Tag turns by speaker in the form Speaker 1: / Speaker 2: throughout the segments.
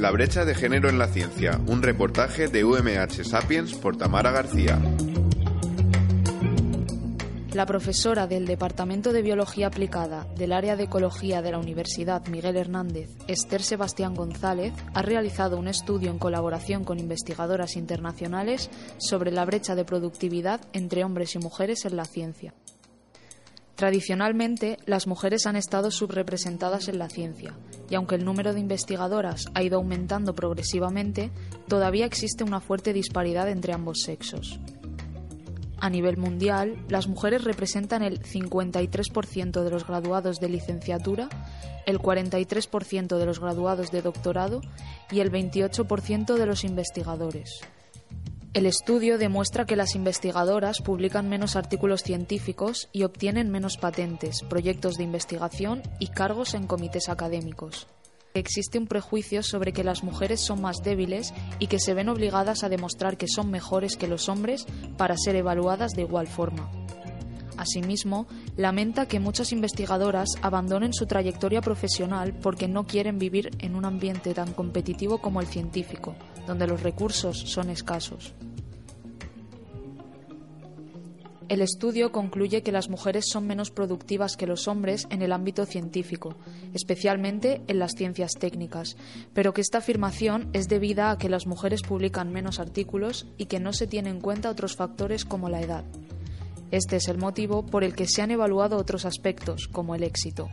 Speaker 1: La brecha de género en la ciencia, un reportaje de UMH Sapiens por Tamara García.
Speaker 2: La profesora del Departamento de Biología Aplicada del área de Ecología de la Universidad Miguel Hernández, Esther Sebastián González, ha realizado un estudio en colaboración con investigadoras internacionales sobre la brecha de productividad entre hombres y mujeres en la ciencia. Tradicionalmente, las mujeres han estado subrepresentadas en la ciencia, y aunque el número de investigadoras ha ido aumentando progresivamente, todavía existe una fuerte disparidad entre ambos sexos. A nivel mundial, las mujeres representan el 53% de los graduados de licenciatura, el 43% de los graduados de doctorado y el 28% de los investigadores. El estudio demuestra que las investigadoras publican menos artículos científicos y obtienen menos patentes, proyectos de investigación y cargos en comités académicos. Existe un prejuicio sobre que las mujeres son más débiles y que se ven obligadas a demostrar que son mejores que los hombres para ser evaluadas de igual forma. Asimismo, lamenta que muchas investigadoras abandonen su trayectoria profesional porque no quieren vivir en un ambiente tan competitivo como el científico, donde los recursos son escasos. El estudio concluye que las mujeres son menos productivas que los hombres en el ámbito científico, especialmente en las ciencias técnicas, pero que esta afirmación es debida a que las mujeres publican menos artículos y que no se tienen en cuenta otros factores como la edad. Este es el motivo por el que se han evaluado otros aspectos, como el éxito.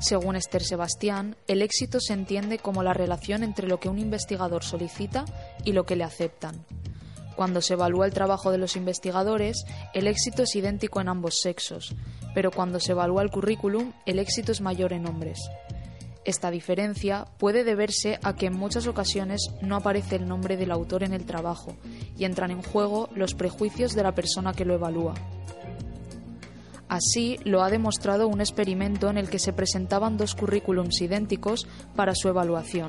Speaker 2: Según Esther Sebastián, el éxito se entiende como la relación entre lo que un investigador solicita y lo que le aceptan. Cuando se evalúa el trabajo de los investigadores, el éxito es idéntico en ambos sexos, pero cuando se evalúa el currículum, el éxito es mayor en hombres. Esta diferencia puede deberse a que en muchas ocasiones no aparece el nombre del autor en el trabajo y entran en juego los prejuicios de la persona que lo evalúa. Así lo ha demostrado un experimento en el que se presentaban dos currículums idénticos para su evaluación,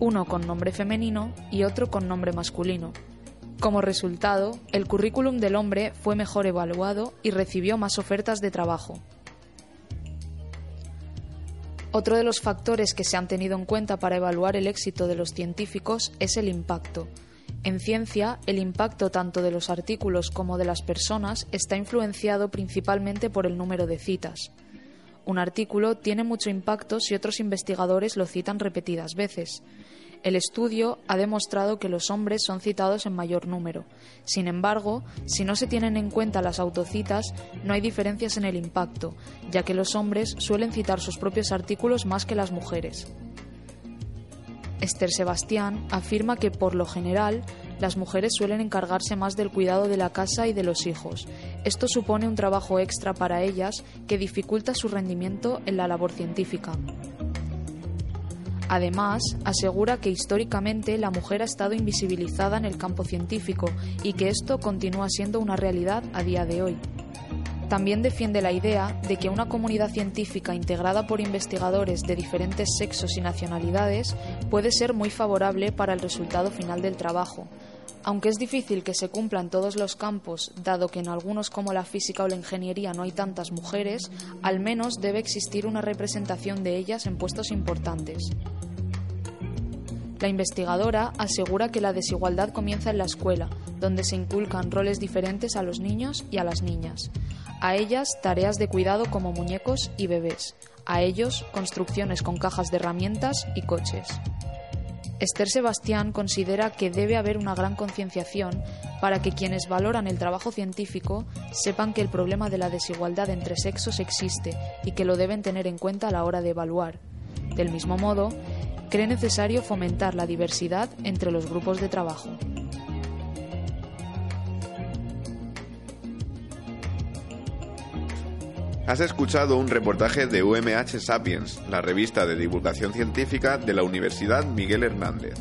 Speaker 2: uno con nombre femenino y otro con nombre masculino. Como resultado, el currículum del hombre fue mejor evaluado y recibió más ofertas de trabajo. Otro de los factores que se han tenido en cuenta para evaluar el éxito de los científicos es el impacto. En ciencia, el impacto tanto de los artículos como de las personas está influenciado principalmente por el número de citas. Un artículo tiene mucho impacto si otros investigadores lo citan repetidas veces. El estudio ha demostrado que los hombres son citados en mayor número. Sin embargo, si no se tienen en cuenta las autocitas, no hay diferencias en el impacto, ya que los hombres suelen citar sus propios artículos más que las mujeres. Esther Sebastián afirma que, por lo general, las mujeres suelen encargarse más del cuidado de la casa y de los hijos. Esto supone un trabajo extra para ellas que dificulta su rendimiento en la labor científica. Además, asegura que históricamente la mujer ha estado invisibilizada en el campo científico y que esto continúa siendo una realidad a día de hoy. También defiende la idea de que una comunidad científica integrada por investigadores de diferentes sexos y nacionalidades puede ser muy favorable para el resultado final del trabajo. Aunque es difícil que se cumpla en todos los campos, dado que en algunos como la física o la ingeniería no hay tantas mujeres, al menos debe existir una representación de ellas en puestos importantes. La investigadora asegura que la desigualdad comienza en la escuela, donde se inculcan roles diferentes a los niños y a las niñas. A ellas tareas de cuidado como muñecos y bebés. A ellos construcciones con cajas de herramientas y coches. Esther Sebastián considera que debe haber una gran concienciación para que quienes valoran el trabajo científico sepan que el problema de la desigualdad entre sexos existe y que lo deben tener en cuenta a la hora de evaluar. Del mismo modo, cree necesario fomentar la diversidad entre los grupos de trabajo.
Speaker 1: Has escuchado un reportaje de UMH Sapiens, la revista de divulgación científica de la Universidad Miguel Hernández.